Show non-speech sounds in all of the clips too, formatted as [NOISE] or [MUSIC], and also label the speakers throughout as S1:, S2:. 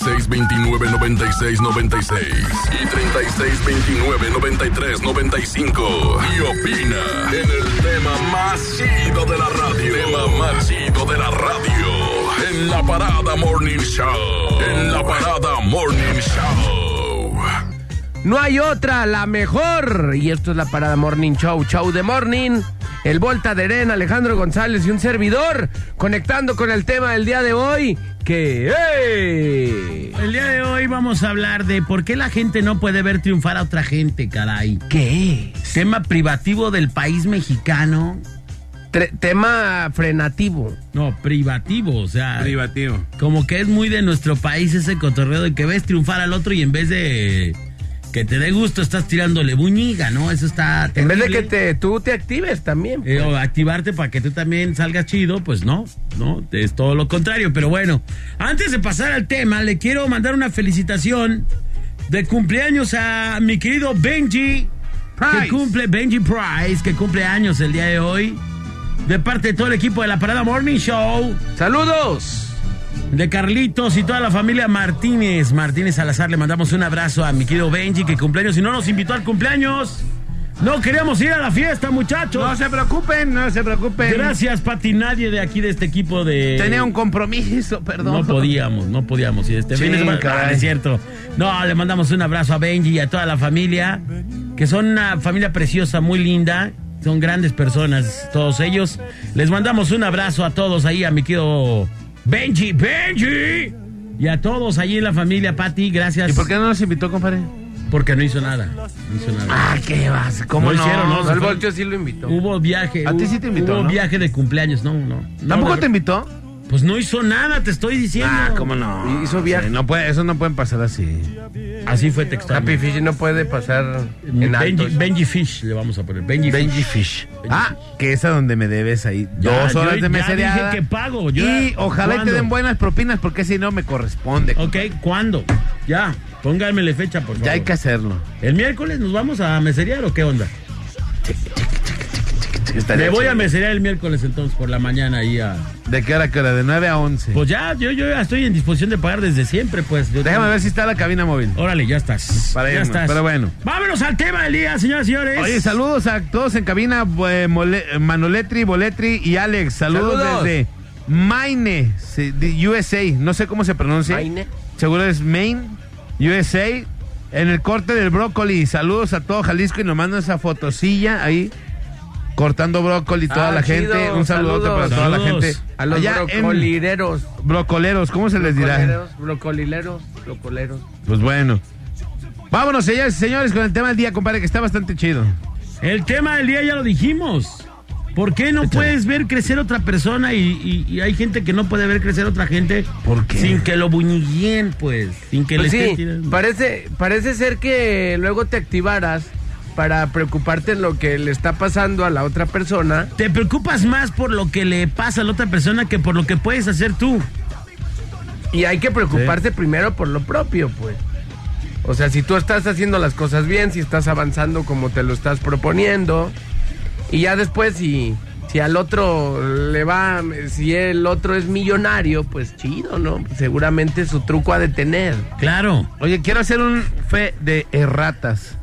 S1: 36299696 y 36299395 y opina en el tema más chido de la radio. Tema más chido de la radio. En la parada Morning Show. En la parada Morning Show.
S2: No hay otra, la mejor. Y esto es la parada Morning Show, Show de Morning. El Volta de Eren, Alejandro González y un servidor conectando con el tema del día de hoy. Que, ¡hey!
S3: El día de hoy vamos a hablar de por qué la gente no puede ver triunfar a otra gente, caray.
S2: ¿Qué?
S3: Tema privativo del país mexicano.
S2: Tre- tema frenativo.
S3: No, privativo, o sea.
S4: Privativo.
S3: Como que es muy de nuestro país ese cotorreo de que ves triunfar al otro y en vez de que te dé gusto estás tirándole buñiga, ¿no? Eso está
S2: En vez de que te, tú te actives también.
S3: Eh,
S2: pues.
S3: o activarte para que tú también salgas chido, pues no, no, es todo lo contrario. Pero bueno, antes de pasar al tema, le quiero mandar una felicitación de cumpleaños a mi querido Benji,
S2: Price.
S3: que cumple, Benji Price, que cumple años el día de hoy, de parte de todo el equipo de la Parada Morning Show,
S2: ¡Saludos!
S3: De Carlitos y toda la familia Martínez. Martínez Salazar, le mandamos un abrazo a mi querido Benji, que cumpleaños, y no nos invitó al cumpleaños. No queríamos ir a la fiesta, muchachos.
S4: No se preocupen, no se preocupen.
S3: Gracias, Pati. Nadie de aquí de este equipo de.
S4: Tenía un compromiso, perdón.
S3: No podíamos, no podíamos ir este fin de. Ah, es cierto. No, le mandamos un abrazo a Benji y a toda la familia, que son una familia preciosa, muy linda. Son grandes personas, todos ellos. Les mandamos un abrazo a todos ahí, a mi querido Benji, Benji. Y a todos allí en la familia, Pati, gracias.
S4: ¿Y por qué no nos invitó, compadre?
S3: Porque no hizo nada. No hizo nada.
S4: Ah, ¿qué vas? ¿Cómo
S3: No
S4: no?
S3: hicieron, no,
S2: sí lo invitó.
S3: Hubo viaje.
S4: A ti sí te invitó,
S3: Hubo
S4: ¿no?
S3: viaje de cumpleaños, no, no. no
S4: ¿Tampoco
S3: de-
S4: te invitó?
S3: Pues no hizo nada, te estoy diciendo.
S4: Ah, ¿cómo no?
S2: Hizo viaje.
S4: Sí, no puede, eso no pueden pasar así.
S3: Así fue textual.
S2: Happy Fish no puede pasar en
S3: Benji,
S2: altos.
S3: Benji Fish le vamos a poner. Benji,
S4: Benji
S3: Fish.
S4: Fish. Ah, que es a donde me debes ahí.
S3: Ya,
S4: dos horas
S3: yo
S4: de
S3: ya
S4: mesereada.
S3: dije que pago, yo-
S4: y ojalá y te den buenas propinas porque si no me corresponde.
S3: Ok, ¿cuándo? Ya, pónganmele fecha, por favor.
S4: Ya hay que hacerlo.
S3: ¿El miércoles nos vamos a meserear o qué onda? Me voy a meserear el miércoles entonces por la mañana ahí a...
S4: ¿De qué hora, a qué hora? De 9 a 11.
S3: Pues ya, yo, yo ya estoy en disposición de pagar desde siempre, pues. Yo
S4: Déjame ver si está la cabina móvil.
S3: Órale, ya estás.
S4: Para
S3: ya
S4: irnos,
S3: estás.
S4: pero bueno.
S3: Vámonos al tema del día, señoras y señores.
S4: Oye, saludos a todos en cabina, eh, Mole- Manoletri, Boletri y Alex. Saludos,
S2: Saludos.
S4: desde Maine, USA. No sé cómo se pronuncia.
S2: Maine.
S4: Seguro es Maine, USA. En el corte del brócoli. Saludos a todo Jalisco y nos mandan esa fotosilla ahí. Cortando brócoli, toda
S2: Ah,
S4: la
S2: chido,
S4: gente. Un saludote
S2: saludos.
S4: para toda la gente.
S2: A los
S4: Allá en
S2: brocolileros.
S4: Brocoleros, ¿cómo se les dirá?
S2: Brocolileros, brocolileros, brocoleros.
S4: Pues bueno. Vámonos, señores y señores, con el tema del día, compadre, que está bastante chido.
S3: El tema del día ya lo dijimos. ¿Por qué no puedes ver crecer otra persona y, y- y hay gente que no puede ver crecer otra gente
S4: ¿Por qué?
S3: sin que lo buñiguen, pues? Sin que
S2: Pues
S3: le estén
S2: sí,
S3: tirando.
S2: parece, parece ser que luego te activaras para preocuparte en lo que le está pasando a la otra persona.
S3: Te preocupas más por lo que le pasa a la otra persona que por lo que puedes hacer tú.
S2: Y hay que preocuparse primero por lo propio, pues. O sea, si tú estás haciendo las cosas bien, si estás avanzando como te lo estás proponiendo, y ya después si, si al otro le va, si el otro es millonario, pues chido, ¿no? Seguramente su truco ha de tener.
S3: Claro.
S4: Oye, quiero hacer un fe de erratas.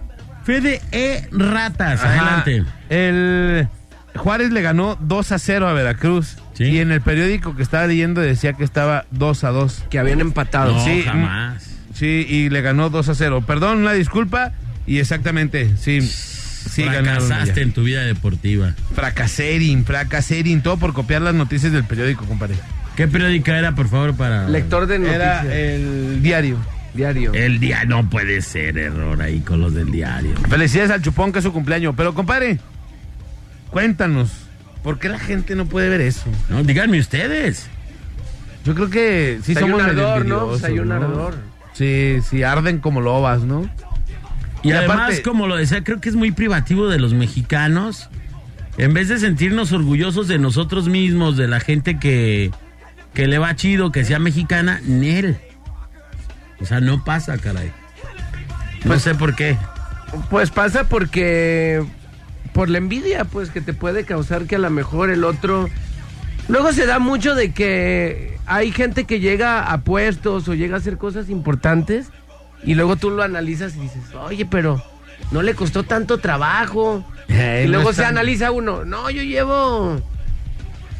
S3: Fede E. Ratas,
S4: Ajá.
S3: adelante.
S4: El Juárez le ganó 2 a 0 a Veracruz.
S3: Sí.
S4: Y en el periódico que estaba leyendo decía que estaba 2 a 2.
S2: Que habían empatado.
S3: No,
S4: sí,
S3: jamás.
S4: Sí, y le ganó 2 a 0. Perdón, una disculpa. Y exactamente, sí. Sí.
S3: Fracasaste en tu vida deportiva.
S4: Fracaserin, fracaserin. Todo por copiar las noticias del periódico, compadre.
S3: ¿Qué periódica era, por favor, para...
S2: Lector de noticias.
S4: Era el diario.
S2: Diario.
S3: El día no puede ser error ahí con los del diario.
S4: Felicidades al Chupón, que es su cumpleaños. Pero, compadre, cuéntanos. ¿Por qué la gente no puede ver eso?
S3: No, díganme ustedes.
S4: Yo creo que sí
S2: hay
S4: somos
S2: un ardor, ¿no? Pues hay un
S4: ¿no?
S2: ardor.
S4: Sí, sí, arden como lobas, ¿no?
S3: Y,
S4: Y
S3: además,
S4: aparte-
S3: como lo decía, creo que es muy privativo de los mexicanos. En vez de sentirnos orgullosos de nosotros mismos, de la gente que, que le va chido, que sea mexicana, Nel. O sea, no pasa, caray. No
S2: Pues-
S3: sé por qué.
S2: Pues pasa porque por la envidia, pues que te puede causar que a lo mejor el otro Luego se da mucho de que hay gente que llega a puestos o llega a hacer cosas importantes y luego tú lo analizas y dices, oye, pero no le costó tanto trabajo.
S4: Eh,
S2: y luego se
S4: tan-
S2: analiza uno, no, yo llevo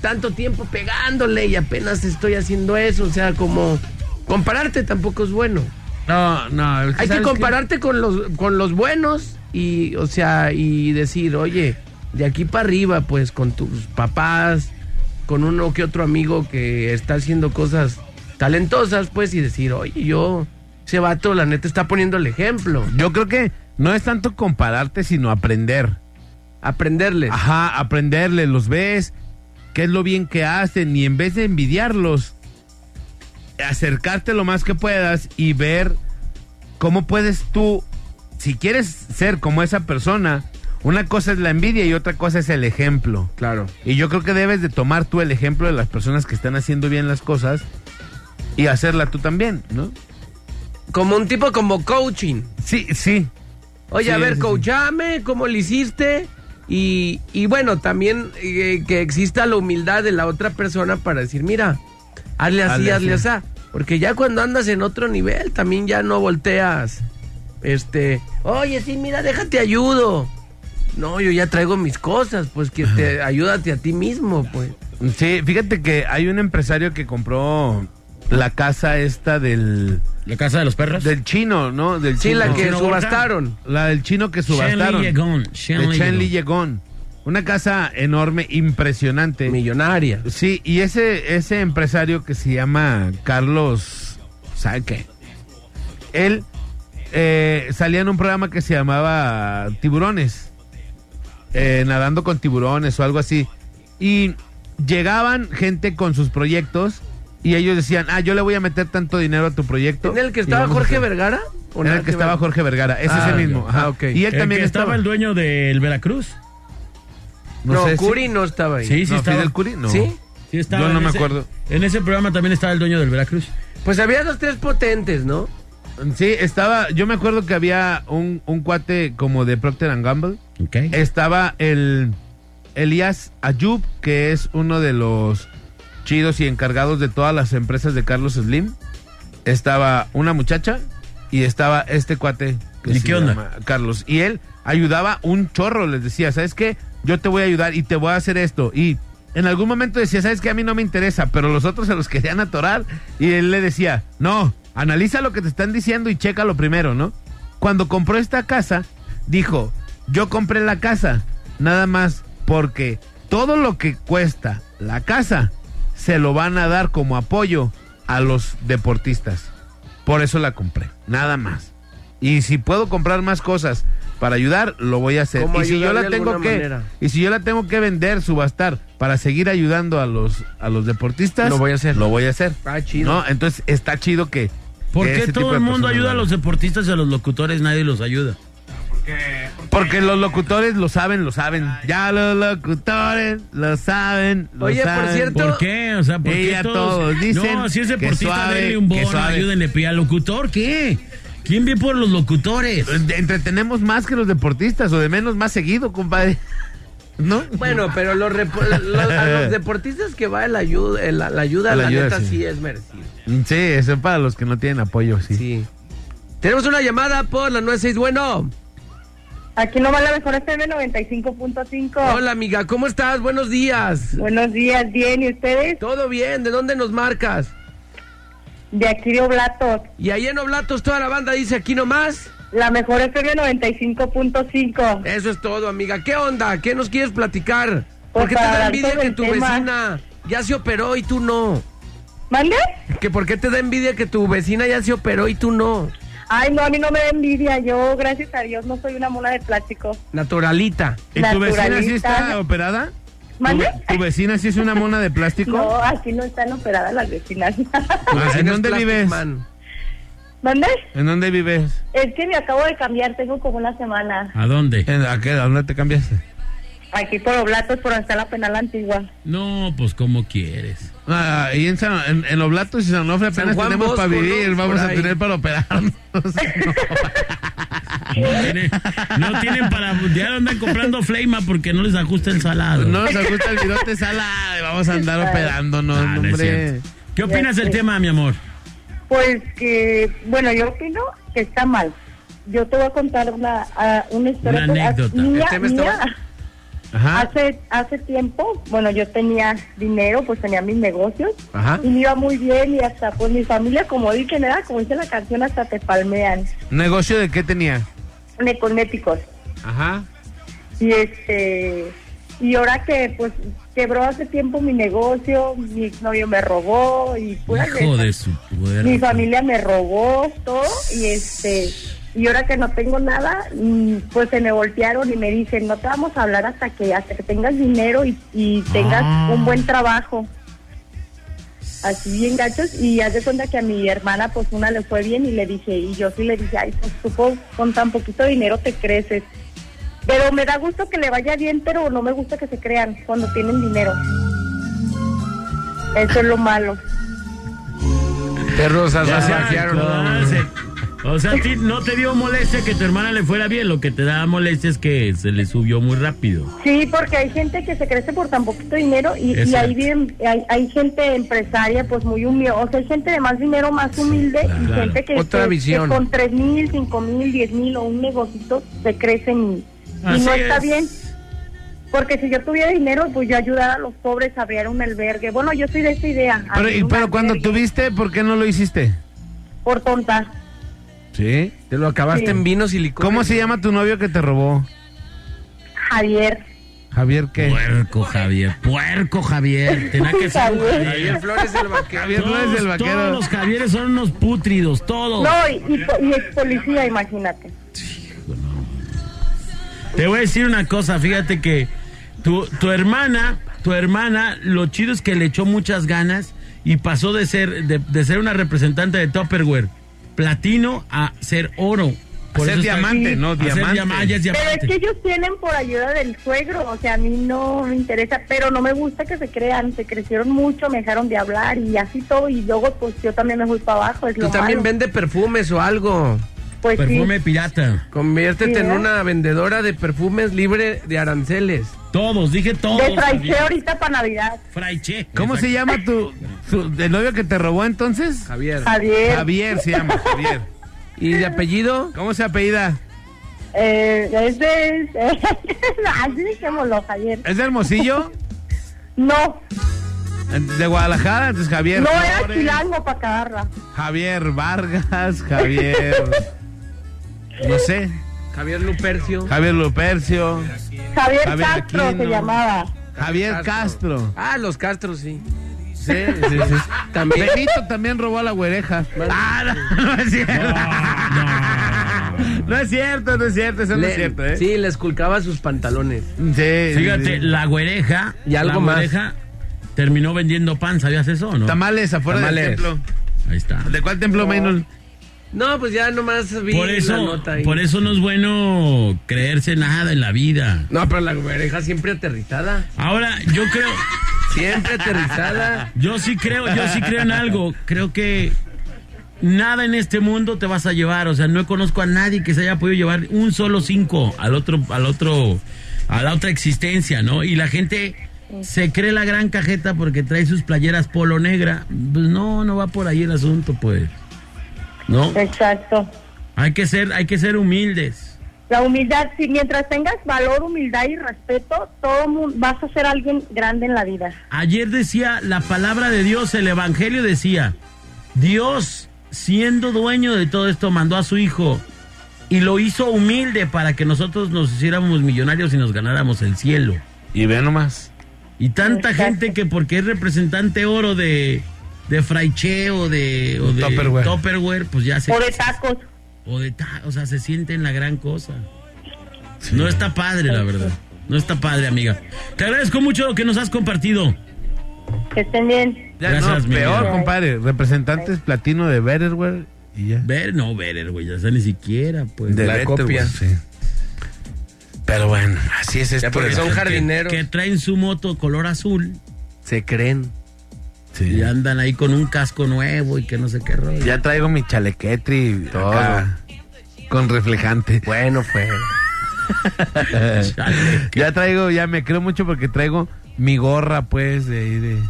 S2: tanto tiempo pegándole y apenas estoy haciendo eso. O sea, como compararte tampoco es bueno.
S4: No, no. es
S2: Hay que compararte con los, con los buenos y, o sea, y decir, oye, de aquí para arriba, pues, con tus papás, con uno que otro amigo que está haciendo cosas talentosas, pues, y decir, oye, yo, ese vato, la neta, está poniendo el ejemplo.
S4: Yo creo que no es tanto compararte, sino aprender.
S2: Aprenderles.
S4: Ajá, aprenderle, los ves, qué es lo bien que hacen y en vez de envidiarlos, acercarte lo más que puedas y ver cómo puedes tú, si quieres ser como esa persona, una cosa es la envidia y otra cosa es el ejemplo.
S2: Claro.
S4: Y yo creo que debes de tomar tú el ejemplo de las personas que están haciendo bien las cosas y hacerla tú también, ¿no?
S2: Como un tipo como coaching.
S4: Sí, sí.
S2: Oye,
S4: Sí,
S2: a ver,
S4: sí, sí.
S2: coachame, ¿cómo le hiciste? Y, y bueno, también eh, que exista la humildad de la otra persona para decir, mira, hazle así,
S4: Hazle
S2: hazle
S4: así.
S2: así. Porque ya cuando andas en otro nivel, también ya no volteas. Este, oye, sí, mira, déjate ayudo. No, yo ya traigo mis cosas, pues que te ayúdate a ti mismo, pues.
S4: Sí, fíjate que hay un empresario que compró la casa esta del,
S3: ¿La casa de los perros?
S4: del chino, ¿no? Del
S2: Sí,
S4: chino.
S2: la que subastaron.
S4: La del chino que subastaron.
S3: Shenli Yegon. Shenli
S4: de Chen Li
S3: Yegon.
S4: Una casa enorme, impresionante.
S2: Millonaria.
S4: Sí, y ese, ese empresario que se llama Carlos, ¿sabe qué? Él eh, salía en un programa que se llamaba Tiburones, eh, nadando con tiburones o algo así. Y llegaban gente con sus proyectos y ellos decían, ah, yo le voy a meter tanto dinero a tu proyecto.
S2: ¿En el que
S4: y
S2: estaba Jorge
S4: hacer".
S2: Vergara? ¿O
S4: En el que estaba? Jorge Vergara, ese
S2: Ah,
S4: es el mismo.
S2: ya.
S4: ajá.
S2: Ah, ok.
S4: Y él
S3: El
S4: también
S3: que
S4: estaba,
S3: estaba el dueño del Veracruz.
S2: No,
S4: sé si-
S2: Curi no estaba ahí.
S3: Sí, sí
S4: no,
S3: estaba.
S4: Fidel Curi, no.
S2: ¿Sí?
S3: Sí estaba
S4: Yo no
S3: en
S4: me
S3: ese-
S4: acuerdo.
S3: En ese programa también estaba el dueño del Veracruz.
S2: Pues había dos, tres potentes, ¿no?
S4: Sí, estaba, yo me acuerdo que había un, un cuate como de Procter and Gamble.
S3: Ok.
S4: Estaba el Elías Ayub, que es uno de los chidos y encargados de todas las empresas de Carlos Slim. Estaba una muchacha y estaba este cuate que
S3: ¿Y
S4: se
S3: qué onda?
S4: llama Carlos. Y él ayudaba un chorro, les decía, ¿sabes qué? Yo te voy a ayudar y te voy a hacer esto. Y en algún momento decía, ¿sabes qué? A mí no me interesa, pero los otros se los [LAUGHS] querían atorar. Y él le decía, no, analiza lo que te están diciendo y chécalo primero, ¿no? Cuando compró esta casa, dijo, yo compré la casa, nada más porque todo lo que cuesta la casa se lo van a dar como apoyo a los deportistas. Por eso la compré, nada más. Y si puedo comprar más cosas para ayudar, lo voy a hacer.
S2: ¿Cómo
S4: Y si yo la tengo que
S2: manera?
S4: y si yo la tengo que vender, subastar para seguir ayudando a los a los deportistas,
S2: Lo voy a hacer.
S4: Lo voy a hacer.
S2: Ah, chido.
S4: ¿No? Entonces está chido que
S3: ¿Por qué todo el mundo ayuda a
S4: lo
S3: los deportistas y a los locutores nadie los ayuda?
S4: Porque los locutores lo saben, lo saben. Ya los locutores lo saben, lo
S2: Oye, por cierto,
S3: ¿Por qué? O sea, ¿por
S4: Y
S3: qué
S4: ya
S3: todos?
S4: todos dicen
S3: no, si es
S4: que
S3: deportista,
S4: suave,
S3: denle un
S4: que
S3: bono,
S4: suave.
S3: ayúdenle. ¿Y al locutor qué? ¿Quién ve por los locutores?
S4: Entretenemos más que los deportistas, o de menos más seguido, compadre. [LAUGHS] ¿No?
S2: Bueno, pero los, repo- los- a los [LAUGHS] deportistas que va el ayuda, el- la ayuda,
S4: La
S2: la,
S4: ayuda,
S2: neta
S4: sí.
S2: sí. es merecido.
S4: Sí, eso es para los que no tienen apoyo, sí.
S2: Sí. Tenemos una llamada por la 96. Bueno.
S5: Aquí nomás la mejor FM 95.5.
S2: Hola, amiga, ¿cómo estás? Buenos días.
S5: Buenos días, bien, ¿y ustedes?
S2: ¿Todo bien? ¿De dónde nos marcas?
S5: De aquí de Oblatos.
S2: Y ahí en Oblatos toda la banda dice aquí nomás.
S5: La mejor FM 95.5.
S2: Eso es todo, amiga. ¿Qué onda? ¿Qué nos quieres platicar?
S5: Pues
S2: ¿Por qué te da envidia que tu
S5: tema.
S2: vecina ya se operó y tú no?
S5: ¿Mande?
S2: ¿Que ¿Por qué te da envidia que tu vecina ya se operó y tú no?
S5: Ay, no, a mí no me da envidia. Yo, gracias a Dios, no soy una mona de plástico.
S2: Naturalita.
S4: ¿Y tu vecina sí está operada? ¿Tu,
S5: ¿Mande?
S4: tu vecina sí es una mona de plástico?
S5: No, aquí no están operadas las vecinas.
S4: Ah, [LAUGHS] ¿En dónde vives?
S2: Man.
S5: ¿Mande?
S4: ¿En dónde vives?
S5: Es que me acabo de cambiar, tengo como una semana.
S3: ¿A dónde?
S4: ¿En, a, qué, ¿A dónde te cambiaste?
S5: Aquí por Oblatos, por está la penal antigua.
S3: No, pues como quieres.
S4: Ah, y en, San- en, en Oblatos y San Onofre
S2: San
S4: apenas tenemos
S2: Bosco,
S4: para vivir,
S2: ¿no?
S4: vamos a
S2: ahí.
S4: tener para operarnos. [LAUGHS]
S3: No tienen, no tienen para. Ya andan comprando Fleima porque no les ajusta el salado.
S4: No nos gusta el virote salada y vamos a andar operándonos,
S3: Ah,
S4: hombre.
S3: ¿Qué opinas del tema, mi amor?
S5: Pues que, bueno, yo opino que está mal. Yo te voy a contar una, ah, una historia.
S3: Una
S5: ah,
S3: anécdota.
S5: mía-
S2: ¿El tema está
S5: mía.
S4: Ajá.
S5: Hace, hace tiempo, bueno, yo tenía dinero, pues tenía mis negocios
S2: Ajá.
S5: y me iba muy bien y hasta pues mi familia, como dicen, era como dice la canción, hasta te palmean,
S4: ¿Negocio de qué tenía?
S5: de cosméticos.
S4: Ajá.
S5: Y este, y ahora que pues quebró hace tiempo mi negocio, mi novio me robó y pura
S3: Hijo de su puerta.
S5: mi familia me robó todo y este y ahora que no tengo nada mm, pues se me voltearon y me dicen no te vamos a hablar hasta que hasta que tengas dinero y, y tengas
S3: Ah.
S5: un buen trabajo así bien gachos y haz de cuenta que a mi hermana pues una le fue bien y le dije y yo sí le dije ay pues tú con- con tan poquito dinero te creces pero me da gusto que le vaya bien pero no me gusta que se crean cuando tienen dinero. Eso es lo malo.
S2: Perros
S3: se- o sea, a ti no te dio molestia que tu hermana le fuera bien, lo que te da molestia es que se le subió muy rápido.
S5: Sí, porque hay gente que se crece por tan poquito dinero y, y ahí viven, hay, hay gente empresaria pues muy humilde, o sea, hay gente de más dinero más humilde y
S3: claro.
S5: gente que,
S2: Otra
S5: que-
S2: visión.
S5: que con tres mil, cinco mil, diez mil o un negocito se crecen y, no está
S3: es.
S5: bien. Porque si yo tuviera dinero, pues yo ayudara a los pobres a abrir un albergue. Bueno, yo soy de esa idea.
S4: Pero, y- pero cuando tuviste, ¿por qué no lo hiciste?
S5: Por tonta.
S4: Sí.
S2: Te lo acabaste
S5: Sí.
S2: en vinos y licor.
S4: ¿Cómo se llama tu novio que te robó?
S5: Javier.
S4: Javier, ¿qué?
S3: Puerco Javier, puerco Javier. Tenía que ser un
S5: Javier.
S2: Javier Flores el vaquero.
S4: Javier Flores
S3: Todos,
S4: del vaquero.
S3: todos los Javieres son unos pútridos, todos.
S5: No, y, y, po- y es policía, imagínate.
S3: Te voy a decir una cosa, fíjate que tu, tu hermana, tu hermana, lo chido es que le echó muchas ganas y pasó de ser, de, de ser una representante de Tupperware platino a ser oro.
S4: A ser diamante, no, diamante.
S5: Pero
S3: diamante.
S5: es que ellos tienen por ayuda del suegro, o sea, a mí no me interesa, pero no me gusta que se crean, se crecieron mucho, me dejaron de hablar y así todo, y luego pues yo también me fui para abajo, es
S2: Tú
S5: lo
S2: también
S5: malo.
S2: vende perfumes o algo.
S5: Pues
S3: Perfume
S5: sí,
S3: pirata.
S2: Conviértete
S5: Sí,
S2: en
S5: ¿eh?
S2: una vendedora de perfumes libre de aranceles.
S3: Todos, dije todos.
S5: de
S3: Javier.
S5: ahorita para Navidad,
S3: Fraiche.
S4: ¿Cómo se llama tu, tu- el novio que te robó entonces?
S2: Javier.
S5: Javier.
S4: Javier se llama, Javier.
S2: ¿Y de apellido?
S4: ¿Cómo se apellida?
S5: Eh, ese es, así [LAUGHS] dejémoslo, Javier.
S4: ¿Es de Hermosillo?
S5: No,
S4: ¿De Guadalajara? Entonces Javier
S5: no era
S4: Flores,
S5: chilango para cagarla.
S4: Javier Vargas, Javier... No sé.
S2: Javier Lupercio.
S4: Javier Lupercio,
S5: Javier,
S4: Javier
S5: Castro
S4: Aquino.
S5: se llamaba.
S4: Javier Castro.
S2: Ah, los Castro, sí.
S4: Sí, sí, sí.
S2: También.
S4: Benito también robó a la güereja. Ah, no, no es cierto. No es cierto, no es cierto, eso no es cierto, ¿eh?
S2: Sí, le esculcaba sus pantalones.
S4: Sí,
S3: Fíjate,
S4: sí.
S3: la güereja.
S2: Y algo
S3: la
S2: más.
S3: güereja terminó vendiendo pan, ¿sabías eso o no?
S4: Tamales afuera
S2: Tamales.
S4: del templo.
S3: Ahí está.
S4: ¿De cuál templo, Maynol?
S2: No, pues ya nomás vi
S3: Por
S2: la
S3: eso,
S2: nota ahí.
S3: por eso no es bueno creerse nada en la vida.
S2: No, pero la güereja siempre aterrizada.
S3: Ahora, yo creo, [LAUGHS]
S2: Siempre aterrizada.
S3: yo sí creo, yo sí creo en algo. Creo que nada en este mundo te vas a llevar. O sea, no conozco a nadie que se haya podido llevar un solo cinco al otro, al otro, a la otra existencia, ¿no? Y la gente se cree la gran cajeta porque trae sus playeras polo negra. Pues no, no va por ahí el asunto, pues. ¿No?
S5: Exacto.
S3: Hay que ser, hay que ser humildes.
S5: La humildad, si mientras tengas valor, humildad y respeto, todo mu- vas a ser alguien grande en la vida.
S3: Ayer decía la palabra de Dios, el Evangelio decía, Dios, siendo dueño de todo esto, mandó a su Hijo y lo hizo humilde para que nosotros nos hiciéramos millonarios y nos ganáramos el cielo.
S4: Y ve nomás.
S3: Y tanta
S5: Exacto.
S3: gente que porque es representante oro de, de Fraiche o de, o de
S4: Tupperware.
S3: Tupperware, pues ya se...
S5: O de tacos.
S3: o de ta- o sea, se siente en la gran cosa. No está padre, la verdad. No está padre, amiga. Te agradezco mucho lo que nos has compartido.
S5: Que estén bien.
S4: Ya,
S3: Gracias,
S4: no,
S3: mi
S4: peor, compadre. Representantes platino de Betterware y ya.
S3: Ver, no, güey, ya está ni siquiera, pues.
S4: De
S2: la
S4: Betterware,
S2: copia.
S4: sí. Pero bueno, así es esto.
S2: porque son jardineros.
S3: Que traen su moto color azul
S2: Se creen.
S4: Sí.
S3: y andan ahí con un casco nuevo y que no sé qué rollo.
S4: Ya traigo mi chalequetri y todo.
S3: Acá.
S4: Con reflejante.
S2: Bueno, pues. [LAUGHS]
S3: Chale.
S4: Ya traigo, ya me creo mucho porque traigo mi gorra, pues, de ahí de.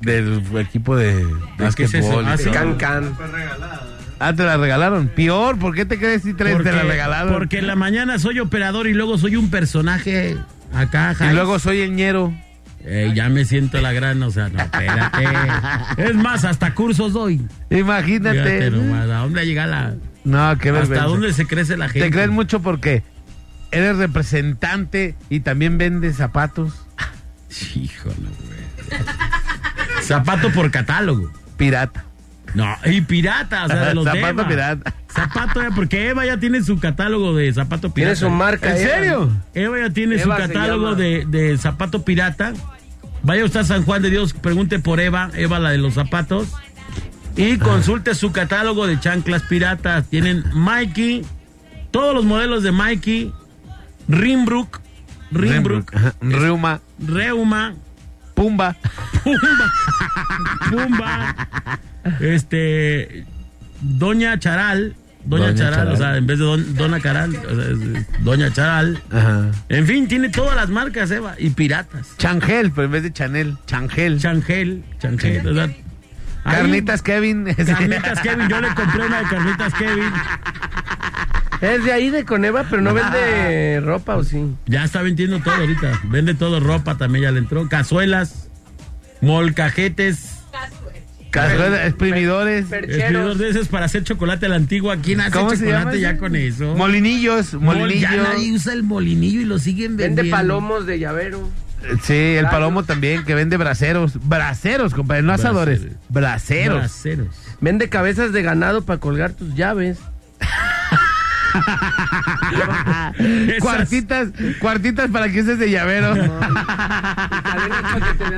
S4: del equipo de
S3: es eso?
S4: básquetbol. y
S3: Ah.
S2: Can Can.
S4: Ah, te la regalaron. Peor, ¿por qué te crees si traes, te la regalaron?
S3: porque en la mañana soy operador y luego soy un personaje acá.
S4: Y luego soy el ñero.
S3: Eh, ya me siento la gran, o sea, no, espérate. [LAUGHS] es más, hasta cursos doy.
S4: Imagínate.
S3: Fíjate nomás, ¿a dónde llega la...?
S4: No, qué
S3: ¿Hasta
S4: vergüenza.
S3: dónde se crece la gente?
S4: Te crees mucho porque eres representante y también vendes zapatos
S3: Híjole, güey. Zapato por catálogo.
S4: pirata.
S3: No, y pirata, o sea, de los de
S4: Zapato
S3: Eva.
S4: pirata.
S3: Zapato, eh, porque Eva ya tiene su catálogo de zapato pirata.
S2: Tiene su marca.
S4: ¿En
S2: Eva.
S4: serio?
S3: Eva ya tiene
S2: Eva
S3: su catálogo de, de zapato pirata. Vaya usted a San Juan de Dios, pregunte por Eva, Eva la de los zapatos. Y consulte su catálogo de chanclas piratas. Tienen Mikey, todos los modelos de Mikey, Rimbrook, Rimbrook.
S4: Reuma,
S3: Reuma,
S4: Pumba.
S3: Pumba, [LAUGHS] este, Doña Charal, Doña,
S4: Doña
S3: Charal,
S4: Charal.
S3: o sea, en vez de don- Dona Caral, o sea, es- Doña Charal.
S4: Ajá.
S3: En fin, tiene todas las marcas, Eva, y piratas.
S4: Changel, pero en vez de Chanel, Changel.
S3: Changel, Changel, o sea, ahí-
S4: Carnitas Kevin. [LAUGHS]
S3: Carnitas Kevin, yo le compré una de Carnitas Kevin.
S2: Es de ahí de Coneva, pero no vende ropa, ¿o sí?
S3: Ya está vendiendo todo ahorita. Vende todo, ropa también ya le entró. Cazuelas, molcajetes,
S4: Cazuela, exprimidores.
S3: escribidor de esos para hacer chocolate a la antigua. ¿Quién hace
S4: ¿Cómo se
S3: chocolate
S4: llama
S3: ya con eso?
S4: Molinillos,
S3: Mol- Ya nadie usa el molinillo y lo siguen vendiendo.
S2: Vende palomos de llavero.
S4: Sí, el palomo también, que vende braceros. Braceros, compadre, no asadores. Braceros.
S3: Braceros.
S2: Vende cabezas de ganado para colgar tus llaves.
S3: Esas-
S4: Cuartitas, cuartitas para que uses de llavero.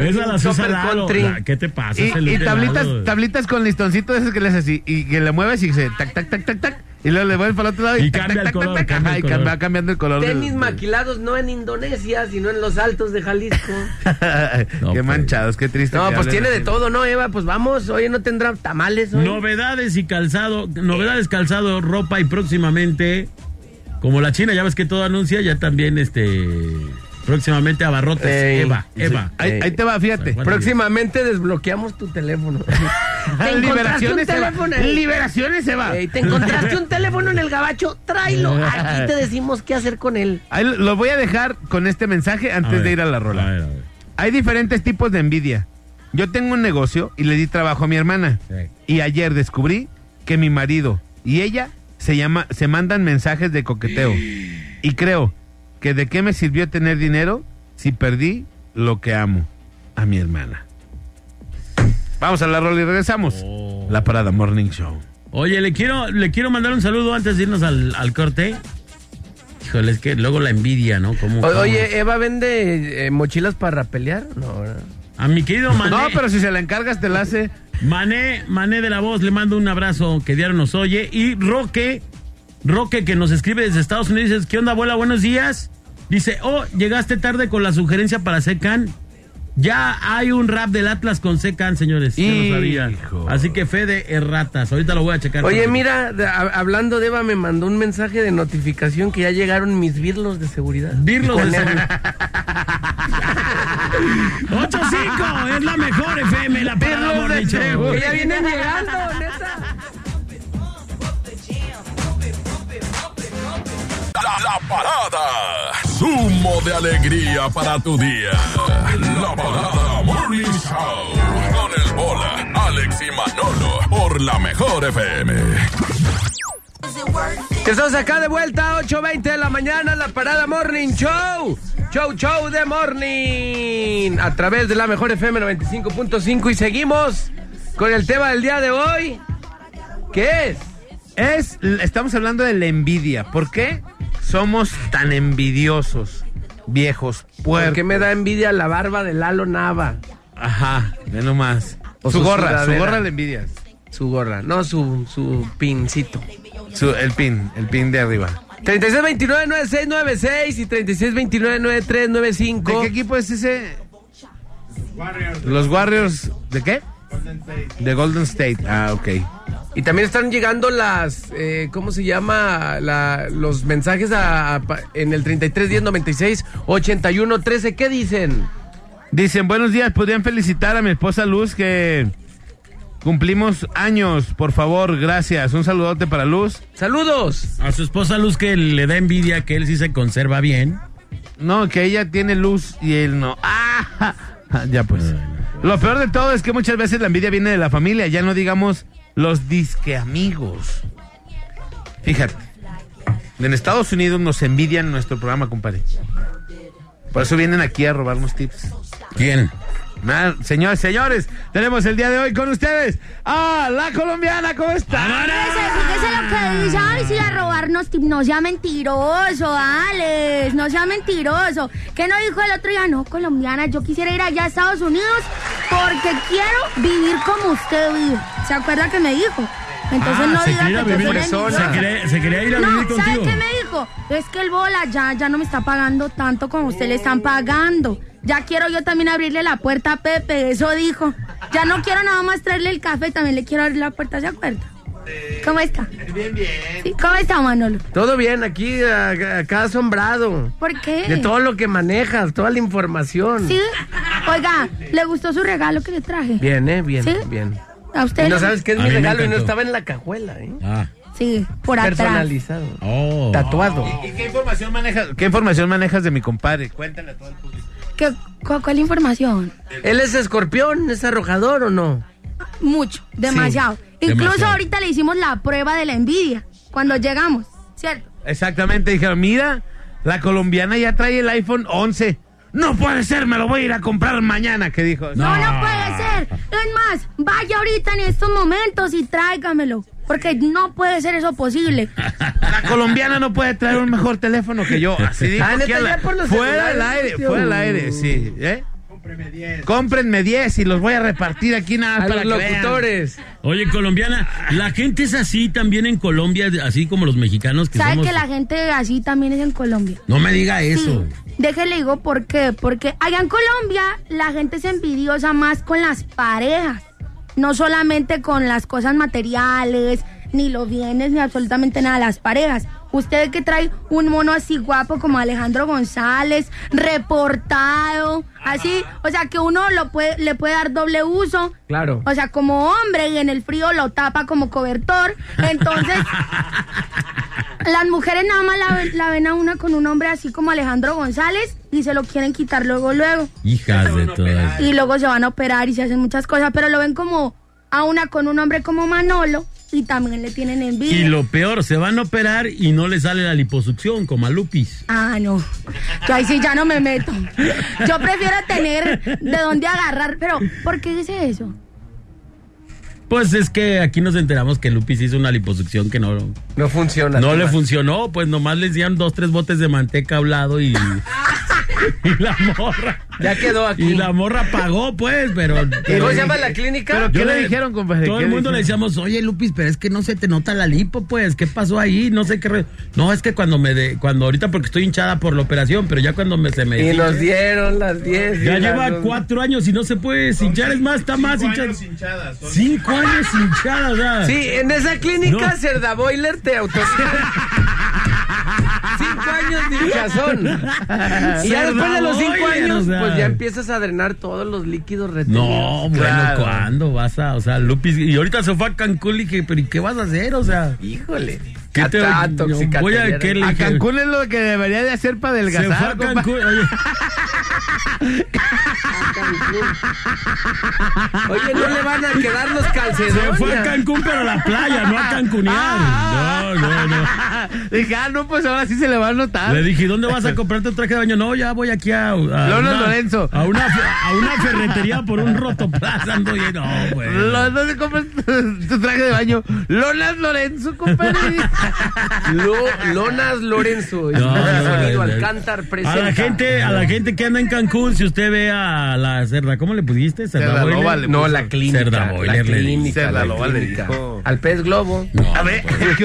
S3: Esas las usa Lalo. La- ¿Qué te pasa?
S4: Y, tablitas,
S3: Lalo.
S4: tablitas con listoncitos esos que le haces así y que le mueves y se tac tac tac tac tac y luego le mueves para el otro lado y,
S3: Y
S4: tac,
S3: cambia
S4: tac,
S3: el
S4: tac,
S3: color,
S4: tac,
S3: cambia
S4: ajá,
S3: el
S4: y
S3: color.
S4: va cambiando el color. del-
S2: Tenis maquilados no en Indonesia, sino en los altos de Jalisco. [LAUGHS]
S3: No,
S4: qué
S3: pues.
S4: manchados, qué triste.
S2: No, pues tiene de
S4: así.
S2: todo, ¿no, Eva? Pues vamos, oye, no tendrá tamales hoy.
S3: Novedades y calzado, novedades calzado, ropa y próximamente, como la China, ya ves que todo anuncia, ya también este próximamente abarrotes.
S2: Ey,
S3: Eva,
S2: sí.
S3: Eva.
S4: Ahí, ahí te va, fíjate.
S2: Próximamente desbloqueamos tu teléfono. [LAUGHS] ¿Te un
S4: Liberaciones se va.
S2: teléfono?
S4: Liberaciones se va.
S2: Ey, ¿Te encontraste un teléfono en el gabacho? Tráelo. Aquí te [LAUGHS] decimos qué hacer con él.
S4: Ahí lo- voy a dejar con este mensaje
S3: A
S4: antes
S3: ver,
S4: de ir a la rola.
S3: a ver, a ver.
S4: Hay diferentes tipos de envidia. Yo tengo un negocio y le di trabajo a mi hermana.
S3: Sí.
S4: Y ayer descubrí que mi marido y ella se llama, se mandan mensajes de coqueteo. [GASPS] Y creo que de qué me sirvió tener dinero si perdí lo que amo a mi hermana. Vamos a la rola y regresamos.
S3: Oh.
S4: La parada Morning Show.
S3: Oye, le quiero, le quiero mandar un saludo antes de irnos al, al corte. Híjole, es que luego la envidia, ¿no? ¿Cómo,
S2: O-
S3: cómo?
S2: oye, ¿Eva vende eh, mochilas para? No, ¿verdad?
S3: a mi querido Mané.
S4: No, pero si se la encargas te la hace.
S3: Mané, Mané de la Voz, le mando un abrazo que diario nos oye. Y Roque, Roque que nos escribe desde Estados Unidos, dice, ¿qué onda, abuela? Buenos días. Dice, oh, llegaste tarde con la sugerencia para Secan. Ya hay un rap del Atlas con Secan, señores. Yo no sabía.
S4: Hijo.
S3: Así que fe de erratas. Ahorita lo voy a checar.
S2: Oye, mira, de- hablando de Eva, me mandó un mensaje de notificación que ya llegaron mis birlos de seguridad.
S3: Birlos de seguridad. [LAUGHS] 8-5 es la mejor FM, la parada
S4: Birlos de
S3: Morning Show.
S4: seguridad.
S2: Que ya vienen llegando, neta.
S1: La, la parada. Zumo de alegría para tu día. La parada Morning Show. Con el bola, Alex y Manolo. Por la mejor FM.
S2: Que estamos acá de vuelta, 8.20 de la mañana, la parada Morning Show. Show, show de morning. A través de la mejor FM 95.5 y seguimos con el tema del día de hoy. ¿Qué es?
S4: Es, estamos hablando de la envidia. ¿Por qué somos tan envidiosos, viejos,
S2: ¿Por
S4: puercos?
S2: qué me da envidia la barba de Lalo Nava?
S4: Ajá, ve nomás.
S2: O
S4: su,
S2: su
S4: gorra, su gorra le envidias.
S2: Su gorra, no su, su pincito.
S4: Su- el pin, el pin de arriba.
S2: 3629-9696 y 3629-9395.
S4: ¿De qué equipo es ese? Los Warriors. ¿De qué? De Golden State. Ah, ok.
S2: Y también están llegando las, eh, ¿cómo se llama? La- los mensajes a, en el 33 10 96 81 13. ¿Qué dicen?
S4: Dicen, buenos días, podrían felicitar a mi esposa Luz que cumplimos años, por favor, gracias. Un saludote para Luz.
S2: Saludos.
S3: A su esposa Luz que le da envidia que él sí se conserva bien.
S4: No, que ella tiene luz y él no. [LAUGHS] ¡Ah! Ya pues. Lo peor de todo es que muchas veces la envidia viene de la familia, ya no digamos los disque amigos. Fíjate, en Estados Unidos nos envidian nuestro programa, compadre. Por eso vienen aquí a robarnos tips.
S3: ¿Quién?
S4: Señores, señores, tenemos el día de hoy con ustedes a la colombiana, ¿cómo está?
S6: Fíjese, fíjese lo que dice, ay, si a robarnos, no sea mentiroso, Alex, no sea mentiroso. ¿Qué no dijo el otro día? No, colombiana, yo quisiera ir allá a Estados Unidos porque quiero vivir como usted vive. ¿Se acuerda que me dijo? Entonces
S3: Ah,
S6: no
S3: se
S6: diga que yo soy
S2: se
S3: quería, se quería ir a
S6: No,
S3: vivir
S6: ¿sabe
S3: contigo.
S6: qué me dijo? Es que el bola ya, ya no me está pagando tanto como usted le están pagando. Ya quiero yo también abrirle la puerta a Pepe, eso dijo. Ya no quiero nada más traerle el café, también le quiero abrir la puerta, ¿se acuerda? ¿Cómo está?
S4: Bien, bien.
S6: Sí, ¿Cómo está, Manolo?
S2: Todo bien, aquí acá asombrado.
S6: ¿Por qué?
S2: De todo lo que manejas, toda la información.
S6: ¿Sí? Oiga, ¿le gustó su regalo que le traje?
S2: Bien, ¿eh? Bien,
S6: ¿Sí?
S2: bien.
S6: ¿A usted?
S2: Y no sabes qué es
S3: A
S2: mi regalo y no estaba en la cajuela, ¿eh?
S3: Ah.
S6: Sí, por atrás.
S2: Personalizado.
S3: Oh.
S2: Tatuado.
S4: ¿Y qué información manejas? ¿Qué información manejas de mi compadre? Cuéntale a todo el público.
S6: ¿Qué, cu- ¿Cuál información?
S2: ¿Él es escorpión? ¿Es arrojador o no?
S6: Mucho, demasiado. Incluso
S3: demasiado.
S6: ahorita le hicimos la prueba de la envidia cuando llegamos, ¿cierto?
S4: Exactamente, dijeron, mira, la colombiana ya trae el iPhone 11. No puede ser, me lo voy a ir a comprar mañana, ¿qué dijo?
S6: No, no puede ser. Es más, vaya ahorita en estos momentos y tráigamelo. Porque no puede ser eso posible.
S4: La colombiana no puede traer un mejor teléfono que yo. Así dijo
S2: Ah,
S4: la-
S2: Ya por los
S4: fuera del aire,
S2: tío.
S4: fuera del aire, sí. ¿eh? Cómprenme 10 y los voy a repartir aquí nada más
S2: A
S4: para
S2: los
S4: que vean.
S2: locutores.
S3: Oye, colombiana, la gente es así también en Colombia, así como los mexicanos que
S6: ¿Sabe
S3: somos...
S6: que la gente así también es en Colombia?
S3: No me diga eso.
S6: Sí. Déjele digo por qué. Porque allá en Colombia la gente es envidiosa más con las parejas. No solamente con las cosas materiales, ni los bienes, ni absolutamente nada. Las parejas. Usted que trae un mono así guapo como Alejandro González, reportado, así, o sea que uno lo puede, le puede dar doble uso.
S2: Claro.
S6: O sea, como hombre y en el frío lo tapa como cobertor. Entonces, [LAUGHS] las mujeres nada más la, la ven a una con un hombre así como Alejandro González y se lo quieren quitar luego, luego.
S3: Hijas de todas.
S6: Y luego se van a operar y se hacen muchas cosas, pero lo ven como a una con un hombre como Manolo y también le tienen envidia.
S3: Y lo peor, se van a operar y no le sale la liposucción, como a Lupis.
S6: Ah, no. Yo ahí sí ya no me meto. Yo prefiero tener de dónde agarrar. Pero, ¿por qué dice eso?
S3: Pues es que aquí nos enteramos que Lupis hizo una liposucción que no,
S2: No funciona.
S3: no le funcionó, pues nomás le enseñaron dos, tres botes de manteca a un lado y, [LAUGHS] y la morra.
S2: Ya quedó aquí.
S3: Y la morra pagó, pues, pero.
S2: ¿Cómo se llama la clínica?
S4: Pero
S3: Yo
S4: ¿qué le dijeron, compadre?
S3: Todo
S4: ¿Qué
S3: el mundo le decíamos, oye Lupis, pero es que no se te nota la lipo, pues, ¿qué pasó ahí? No sé qué. re- No, es que cuando me de, cuando ahorita porque estoy hinchada por la operación, pero ya cuando me se me
S2: Y nos dieron las 10.
S3: ya
S2: y
S3: lleva cuatro años y no se puede hinchar, es más, está más hinchada. Cinco años hinchada, o sea.
S2: Sí, en esa clínica
S3: No.
S2: Cerda Boiler te autorizan. [LAUGHS] cinco años de hinchazón. [LAUGHS] Y ya después de los cinco años, pues ya empiezas a drenar todos los líquidos retenidos.
S3: No, bueno,
S4: Claro.
S3: ¿cuándo vas a, o sea, Lupis, y ahorita se fue a Cancún y dije, pero ¿y qué vas a hacer? O sea,
S2: Híjole.
S3: ¿Qué te
S2: Ah,
S3: voy a le
S4: A? Cancún es lo que debería de hacer para
S3: Se fue
S4: adelgazar,
S3: a. Cancún, oye, [LAUGHS]
S2: Oye, no le van a quedar los
S3: se
S2: calcedones.
S3: fue a Cancún, pero a la playa, no a Cancunear. No, no, no.
S4: Dije, ah, no, pues ahora sí se le va a notar.
S3: Le dije, ¿dónde vas a comprarte un traje de baño? No, ya voy aquí a. a una-
S4: Lorenzo.
S3: A una, fe- a una ferretería por un rotoplaza. Ando y no, güey.
S4: ¿Dónde compras tu, tu traje de baño? Lonas Lorenzo, compadre. [LAUGHS]
S2: Lo- Lonas Lorenzo.
S3: No, no,
S2: Sonido
S3: no, no.
S2: Alcántar
S3: A
S2: presenta.
S3: la gente, a la gente que anda en Cancún, si usted ve a la cerda, ¿cómo le pusiste? Cerda
S4: Cerda
S3: Boiler?
S4: Loba le
S2: No,
S4: puso.
S2: la clínica.
S3: Cerda
S2: la
S3: Boiler le
S2: clínica.
S4: Cerda
S2: la
S4: Loba le
S2: clínica.
S4: dijo.
S2: Al pez globo.
S3: No,
S4: A ver,
S3: pues.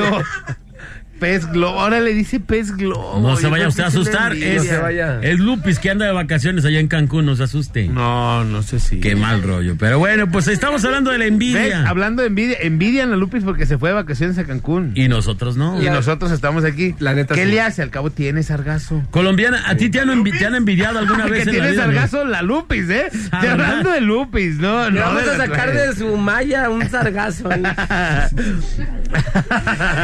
S4: Pez globo. Ahora le dice pez globo.
S3: No se vaya usted a
S4: que
S3: asustar. Es,
S2: No se vaya.
S3: es Lupis que anda de vacaciones allá en Cancún, no se asuste.
S4: No, no sé si.
S3: Qué mal rollo. Pero bueno, pues estamos hablando de la
S4: ¿Ves?
S3: envidia.
S4: Hablando de envidia, envidian a Lupis porque se fue de vacaciones a Cancún. Y,
S3: Y nosotros no.
S4: nosotros estamos aquí.
S2: La neta,
S4: ¿Qué
S2: sí.
S4: le hace? Al cabo tiene sargazo.
S3: Colombiana, ¿a ti te han, envi- te han envidiado alguna [LAUGHS]
S4: que
S3: vez en la
S4: tiene
S3: no?
S4: sargazo la Lupis, ¿eh?
S3: Ah, ¿verdad?
S4: hablando de Lupis, no,
S2: Le
S4: no.
S2: vamos a sacar de su malla un sargazo. ahí. [LAUGHS]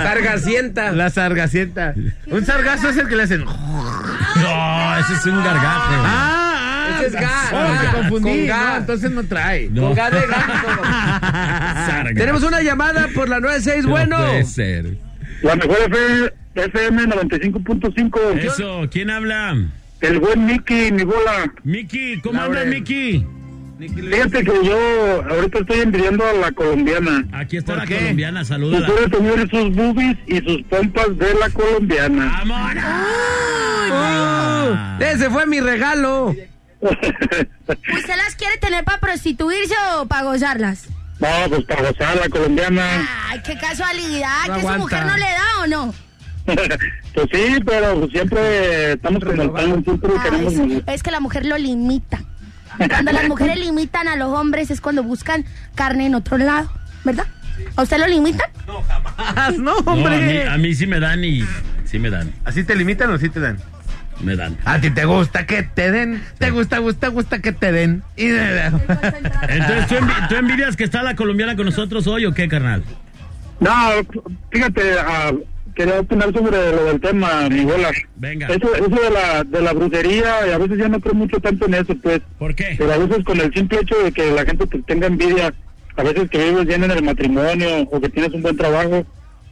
S2: Sargacienta.
S4: La sargacienta. Un sargazo es el que le hacen.
S3: No, ese es un gargajo.
S4: Ah,
S2: Ese es gas.
S4: Oh, me confundí.
S2: Con gas.
S4: No, entonces no trae.
S3: No.
S2: Con gas de gato. [LAUGHS]
S3: Sargazo.
S2: Tenemos una llamada por la 96.
S3: No
S2: Bueno.
S3: puede ser.
S7: La mejor FM 95.5.
S3: Eso, ¿quién habla?
S7: El buen Mickey, mi bola.
S3: Miki, ¿cómo andas, Miki?
S7: Fíjate que yo ahorita estoy envidiando a la colombiana.
S3: Aquí está
S4: ¿Por
S3: la
S4: qué?
S3: colombiana,
S7: Y
S3: salúdala.
S7: puede tener sus boobies y sus pompas de la colombiana.
S3: ¡Vámonos!
S2: Uh, ese fue mi regalo. [LAUGHS]
S6: ¿Usted las quiere tener para prostituirse o para gozarlas?
S7: no, pues para gozar la colombiana.
S6: Ay, qué casualidad,
S2: No
S6: que su
S2: aguanta.
S6: mujer no le da o no. [LAUGHS]
S7: pues sí, pero siempre estamos como el pan, siempre
S6: Ay,
S7: queremos
S6: sí, es que la mujer lo limita. Cuando las mujeres limitan a los hombres es cuando buscan carne en otro lado, ¿verdad? ¿A usted lo limitan?
S4: No,
S3: No, a, mí,
S4: hombre.
S3: a mí sí me dan y... Sí me dan,
S4: ¿Así te limitan o sí te dan?
S3: me dan.
S4: A ti te gusta que te den, te gusta, gusta, gusta que te den. Y
S3: Entonces, ¿tú, envi- tú envidias que está la colombiana con nosotros hoy o qué, carnal?
S7: No, fíjate, ah, quería opinar sobre lo del tema, mi bola.
S3: Venga.
S7: Eso, eso de la, de la brujería, y a veces ya no creo mucho tanto en eso, pues.
S3: ¿Por qué?
S7: Pero a veces con el simple hecho de que la gente te tenga envidia, a veces que vives bien en el matrimonio o que tienes un buen trabajo,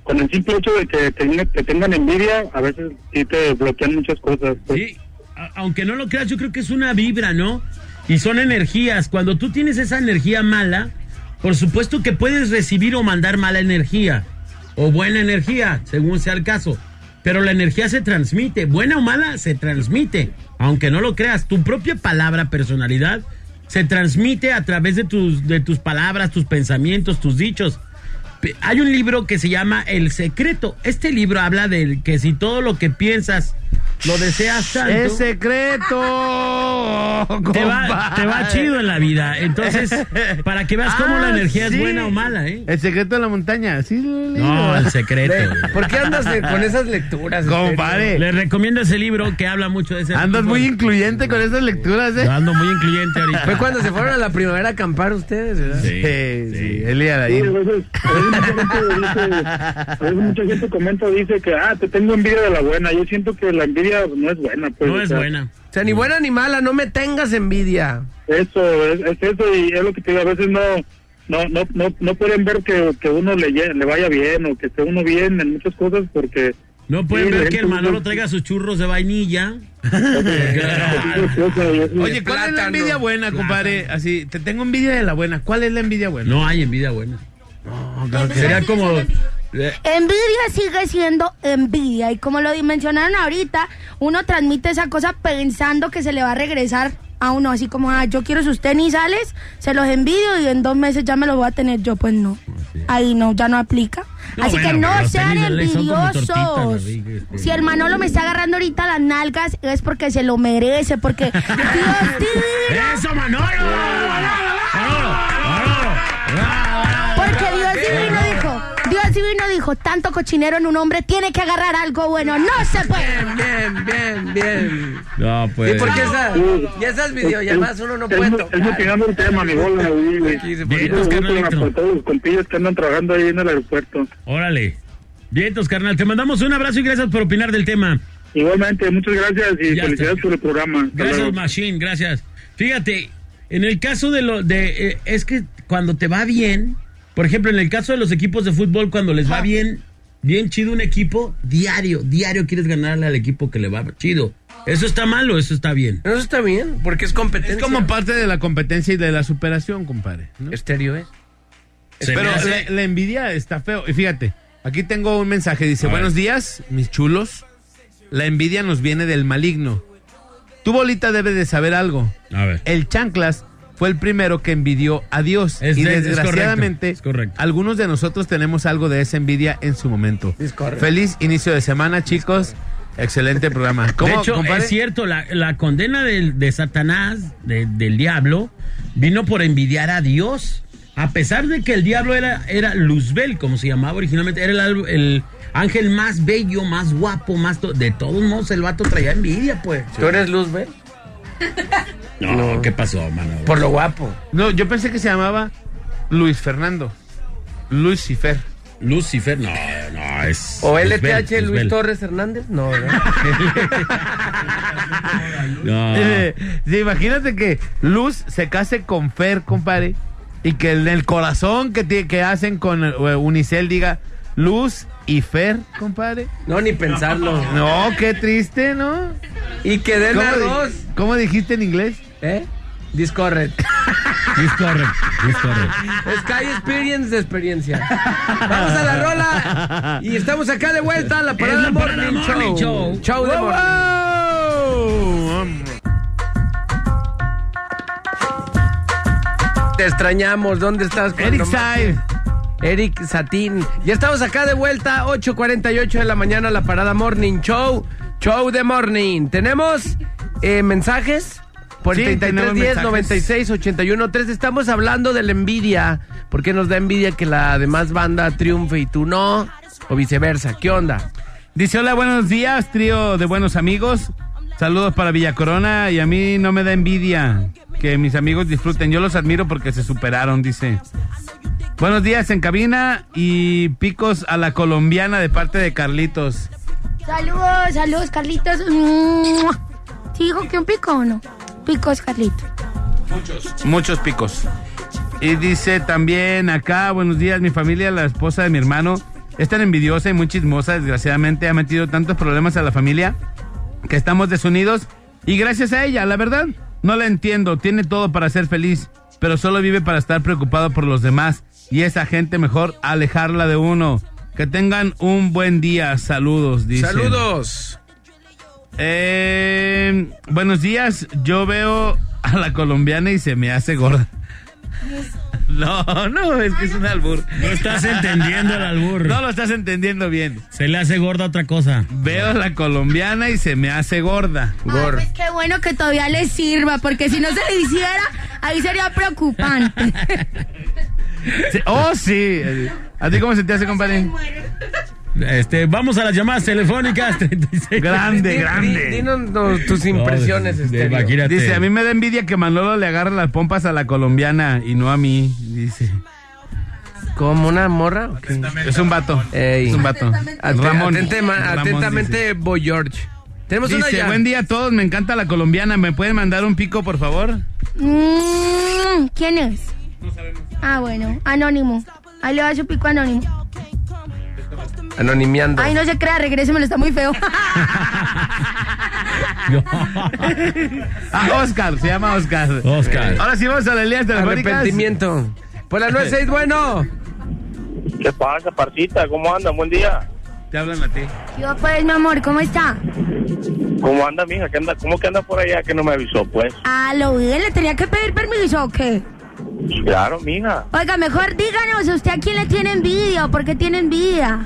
S7: con el simple hecho de que te, te tengan envidia, a veces sí te bloquean muchas cosas. pues.
S3: Sí, a- aunque no lo creas, yo creo que es una vibra, ¿no? Y son energías. Cuando tú tienes esa energía mala, por supuesto que puedes recibir o mandar mala energía o buena energía, según sea el caso. Pero la energía se transmite, buena o mala, se transmite. Aunque no lo creas, tu propia palabra, personalidad, se transmite a través de tus, de tus palabras, tus pensamientos, tus dichos. Hay un libro que se llama El Secreto. Este libro habla de que si todo lo que piensas lo deseas tanto,
S4: ¡Es secreto! [LAUGHS]
S3: te va, te va chido en la vida. Entonces, para que veas cómo la
S4: Ah,
S3: energía es buena o mala, ¿eh?
S4: El secreto de la montaña, sí.
S3: No, el secreto.
S2: ¿Por qué andas de- con esas lecturas?
S4: Compadre.
S3: Les recomiendo ese libro que habla mucho de ese.
S4: Andas muy
S3: de-
S4: incluyente con esas lecturas, ¿eh?
S3: Yo ando muy incluyente ahorita.
S2: Fue cuando se fueron a la primavera a acampar ustedes, ¿verdad?
S3: Sí,
S4: Sí, sí,
S3: sí.
S4: Elia
S7: Sí,
S4: ahí.
S7: veces, a veces mucha gente comenta, dice que, ah, te tengo envidia de la buena. Yo siento que la envidia no es buena. Pues,
S3: No
S7: o
S3: es
S7: sea,
S3: buena.
S2: O sea, ni buena ni mala, no me tengas envidia.
S7: Eso, es, es eso, y es lo que te digo, a veces no, no, no, no, no pueden ver que, que uno le, vaya bien o que esté uno bien en muchas cosas porque...
S3: No pueden
S7: Sí,
S3: ver que el Manolo traiga sus churros de vainilla. [LAUGHS] [LAUGHS]
S4: Oye, ¿cuál es la envidia buena, compadre? Así, te tengo envidia de la buena. ¿Cuál es la envidia buena?
S3: No hay envidia buena. Sería como.
S6: Envidia sigue siendo envidia y como lo mencionaron ahorita, uno transmite esa cosa pensando que se le va a regresar a uno, así como, ah, yo quiero sus tenis, sales, se los envidio y en dos meses ya me los voy a tener yo, pues no. Ahí no, ya no aplica.
S3: No,
S6: así
S3: bueno,
S6: que no sean envidiosos.
S3: tortitas, este.
S6: Si el Manolo me está agarrando ahorita las nalgas es porque se lo merece, porque [LAUGHS] Dios
S3: ¡Eso, Manolo! ¡Manolo!
S6: Tanto cochinero en un hombre tiene que agarrar algo bueno, no se puede.
S2: Bien, bien, bien.
S3: No,
S2: Sí,
S3: pues.
S2: porque esa, y esas videollamadas uno no puede
S7: Es
S2: tocar.
S7: motivando el tema, mi bola. [LAUGHS] güey.
S2: Aquí se
S3: Bien,
S7: todos los que andan trabajando ahí en el aeropuerto.
S3: Órale. Vientos, carnal. Te mandamos un abrazo y gracias por opinar del tema.
S7: Igualmente, muchas gracias y
S3: Ya
S7: felicidades
S3: está.
S7: por el programa. Hasta
S3: Gracias,
S7: luego.
S3: Machine, gracias. Fíjate, en el caso de lo de eh, es que cuando te va bien, por ejemplo, en el caso de los equipos de fútbol, cuando les va bien, bien chido un equipo, diario, diario quieres ganarle al equipo que le va chido. ¿Eso está mal o eso está bien?
S2: Eso está bien, porque es competencia.
S4: Es como parte de la competencia y de la superación, compadre. ¿no?
S2: Estéreo es.
S3: Se
S4: Pero
S3: hace-
S4: la, la envidia está feo. Y fíjate, aquí tengo un mensaje. Dice,
S3: A ver.
S4: buenos días, mis chulos. La envidia nos viene del maligno. Tu bolita debe de saber algo.
S3: A ver.
S4: El chanclas fue el primero que envidió a Dios.
S3: Es-
S4: y
S3: es- es
S4: desgraciadamente,
S3: correcto, es correcto.
S4: algunos de nosotros tenemos algo de esa envidia en su momento.
S2: Es correcto.
S4: Feliz inicio de semana, chicos. Excelente programa.
S3: De
S4: ¿Cómo,
S3: hecho,
S4: compadre?
S3: es cierto, la, la condena de, Satanás, de- del diablo, vino por envidiar a Dios. A pesar de que el diablo era, era Luzbel, como se llamaba originalmente, era el, el ángel más bello, más guapo, más... to- de todos modos, el vato traía envidia, pues.
S2: ¿Tú eres luz, [LAUGHS]
S3: No, ¿qué pasó, mano?
S2: Por lo guapo.
S4: No, yo pensé que se llamaba Luis Fernando. Lucifer.
S3: Lucifer, no, no, es...
S2: ¿O
S3: Luzbel,
S2: LTH Luis
S3: Luzbel.
S2: Torres Hernández? No. [LAUGHS]
S3: No.
S4: Eh, sí, imagínate que Luz se case con Fer, compadre, y que en el corazón que, que hacen con eh, Unicel diga Luz y Fer, compadre.
S2: No, ni pensarlo.
S4: No, qué triste, ¿no?
S2: Y que den
S4: ¿Cómo, di-
S2: arroz.
S4: cómo dijiste en inglés?
S2: ¿Eh? Discorred.
S3: Es correcto.
S2: Sky Experience de experiencia. Vamos a la rola. Y estamos acá de vuelta a la parada,
S3: la
S2: morning,
S3: Morning
S2: show.
S3: Show.
S2: Show de
S4: ¡Wow,
S2: morning. Te extrañamos. ¿Dónde estás?
S4: Eric Sai.
S2: Eric Satín. Ya estamos acá de vuelta, 8.48 de la mañana, la parada Morning Show. Show de Morning. ¿Tenemos eh, mensajes? Por
S4: Sí,
S2: el
S4: tenemos
S2: 3310
S4: mensajes.
S2: 96 81 3 estamos hablando de la envidia. ¿Por qué nos da envidia que la demás banda triunfe y tú no? O viceversa. ¿Qué onda?
S4: Dice, hola, buenos días, trío de buenos amigos. Saludos para Villa Corona y a mí no me da envidia que mis amigos disfruten. Yo los admiro porque se superaron, dice. Buenos días en cabina y picos a la colombiana de parte de Carlitos.
S6: Saludos, saludos, Carlitos. ¡Mua! ¿Sí dijo que un pico o no? Picos, Carlitos.
S4: Muchos picos. Y dice también acá, buenos días, mi familia, la esposa de mi hermano, es tan envidiosa y muy chismosa, desgraciadamente ha metido tantos problemas a la familia que estamos desunidos y gracias a ella, la verdad, no la entiendo, tiene todo para ser feliz, pero solo vive para estar preocupado por los demás y esa gente mejor alejarla de uno. Que tengan un buen día, saludos, dice.
S2: Saludos.
S4: Eh, buenos días, yo veo a la colombiana y se me hace gorda. [LAUGHS] No, no, es que es un albur.
S3: No estás entendiendo el albur.
S4: No lo estás entendiendo bien.
S3: Se le hace gorda otra cosa.
S4: Veo a la colombiana y se me hace gorda.
S2: Gor.
S6: Ay, pues qué bueno que todavía le sirva, porque si no se le hiciera, ahí sería preocupante. [LAUGHS]
S4: Sí, Oh, sí. ¿A ti cómo se te hace, compadre?
S3: Este, vamos a las llamadas telefónicas. [LAUGHS] 36.
S4: Grande,
S2: Di- di-
S4: grande.
S2: Dinos no, tus impresiones,
S3: No, de- de-
S2: Estéreo.
S3: imagínate.
S4: Dice, a mí me da envidia que Manolo le agarre las pompas a la colombiana y no a mí. Dice,
S2: ¿Como una morra? o qué?
S4: es un vato.
S2: Ey.
S4: Es un vato.
S2: Ate-
S4: Ramón.
S2: atentema-
S4: Ramón,
S2: atentamente, Boy George. Tenemos una
S4: Dice,
S2: ya.
S4: buen día a todos, me encanta la colombiana. ¿Me pueden mandar un pico, por favor?
S6: Mm, ¿Quién es? Ah, bueno, anónimo. Ahí le va su pico anónimo.
S2: Anonimiando.
S6: Ay, no se crea, regrésemelo, está muy feo. [LAUGHS]
S4: Ah, Oscar, se llama Oscar.
S3: Oscar.
S4: Ahora sí vamos a las líneas telefónicas.
S2: Arrepentimiento. Por las 96, bueno.
S8: ¿Qué pasa, parcita? ¿Cómo anda? Buen día.
S4: Te hablan a ti.
S6: Yo, pues, mi amor, ¿cómo está?
S8: ¿Cómo anda, mija? ¿Qué anda? ¿Cómo que anda por allá que no me avisó, pues?
S6: Ah, lo bien, le tenía que pedir permiso, ¿o qué?
S8: Claro, mija.
S6: Oiga, mejor díganos, ¿usted a quién le tiene envidia o por qué tiene envidia?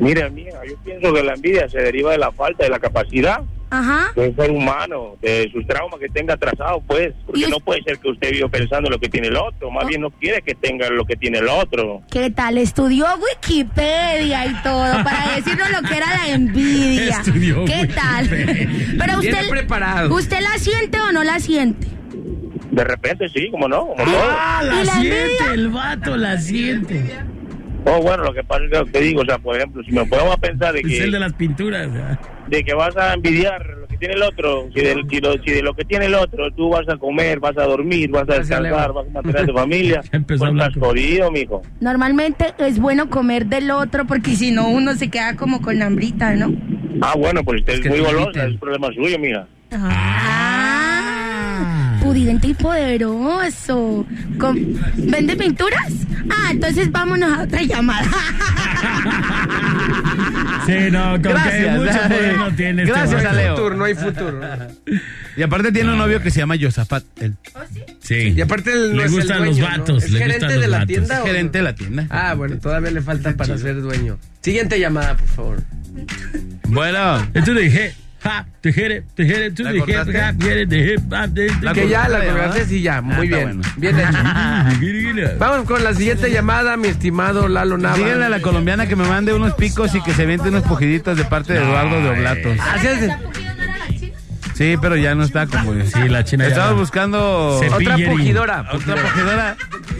S8: Mira, mija, yo pienso que la envidia se deriva de la falta de la capacidad
S6: Ajá.
S8: del ser humano, de sus traumas que tenga atrasado, pues. Porque
S6: es-
S8: no puede ser que usted viva pensando en lo que tiene el otro. Más
S6: Oh.
S8: bien no quiere que tenga lo que tiene el otro.
S6: ¿Qué tal? Estudió Wikipedia y todo para decirnos lo que era la envidia. [LAUGHS]
S3: Estudió
S6: ¿Qué tal? Pero usted,
S2: preparado.
S6: ¿usted la siente o no la siente?
S8: De repente sí, como no, como todo.
S3: Ah,
S6: ¿Y
S3: la
S6: la
S3: siente, el vato la siente.
S8: Oh, bueno, lo que pasa es que te digo, o sea, por ejemplo, si me podemos a pensar de
S3: Es el de
S8: que,
S3: las pinturas. ¿verdad?
S8: de que vas a envidiar lo que tiene el otro, si de, si, lo- si de lo que tiene el otro tú vas a comer, vas a dormir, vas a descansar, vas a mantener a tu familia, [LAUGHS] pues estás jodido, mijo.
S6: Normalmente es bueno comer del otro porque si no uno se queda como con hambrita, ¿no?
S8: Ah, bueno, pues usted es,
S2: que
S8: muy golosa, es problema suyo, mija.
S6: Ah. Pudiente y poderoso. Con- ¿Vende pinturas? Ah, entonces vámonos a otra llamada.
S3: Sí, no, con que
S4: Gracias.
S3: mucho poder no tiene este
S4: Gracias,
S3: vato.
S4: Leo.
S2: futuro, no hay futuro.
S4: Y aparte tiene un novio que se llama Yosafat, el
S3: Sí.
S2: Y aparte él no
S3: le
S2: es el
S3: gustan
S2: dueño,
S3: los
S2: ¿no?
S3: vatos.
S2: ¿Es
S3: le
S2: gerente de la
S3: vatos.
S2: tienda? o
S4: gerente
S2: no?
S4: de la tienda.
S2: Ah, bueno, todavía le falta para ser dueño. Siguiente llamada, por favor.
S4: Bueno,
S3: Y tú dije, ja, te jere, te jere, tú
S4: ¿La
S3: dije,
S4: cortaste?
S3: ja, jere, de hip, hop, de- de-
S4: ¿La
S2: que ya la colgaste, sí, ya.
S4: Ah,
S2: Muy
S4: está
S2: bien.
S4: bueno.
S2: Bien hecho. [LAUGHS] Vamos con la siguiente llamada, mi estimado Lalo Nava.
S4: díganle a la colombiana que me mande unos picos y que se viente unos pujiditos de parte de Eduardo de Oblatos.
S2: Así es.
S4: Sí, pero ya no está como.
S3: Sí, la china no.
S4: buscando
S2: Otra pujidora.
S4: otra pujidora.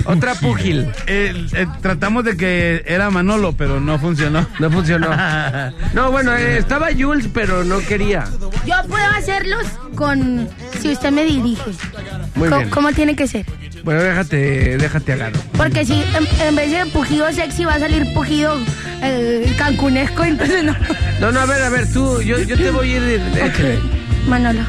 S2: Otra pugil.
S4: Eh, eh, tratamos de que era Manolo, pero no funcionó. [LAUGHS]
S2: No funcionó. [LAUGHS] No, bueno, eh, estaba Jules, pero no quería.
S6: Yo puedo hacerlos con... Si usted me dirige.
S2: Muy
S6: Co-
S2: bien.
S6: ¿Cómo tiene que ser?
S2: Bueno, déjate, déjate agarro.
S6: Porque si en, en vez de pujido sexy va a salir pujido eh, cancunesco, entonces no.
S2: No, no, a ver, a ver, tú, yo, yo te voy a ir. [LAUGHS] Échale.
S6: Manolo.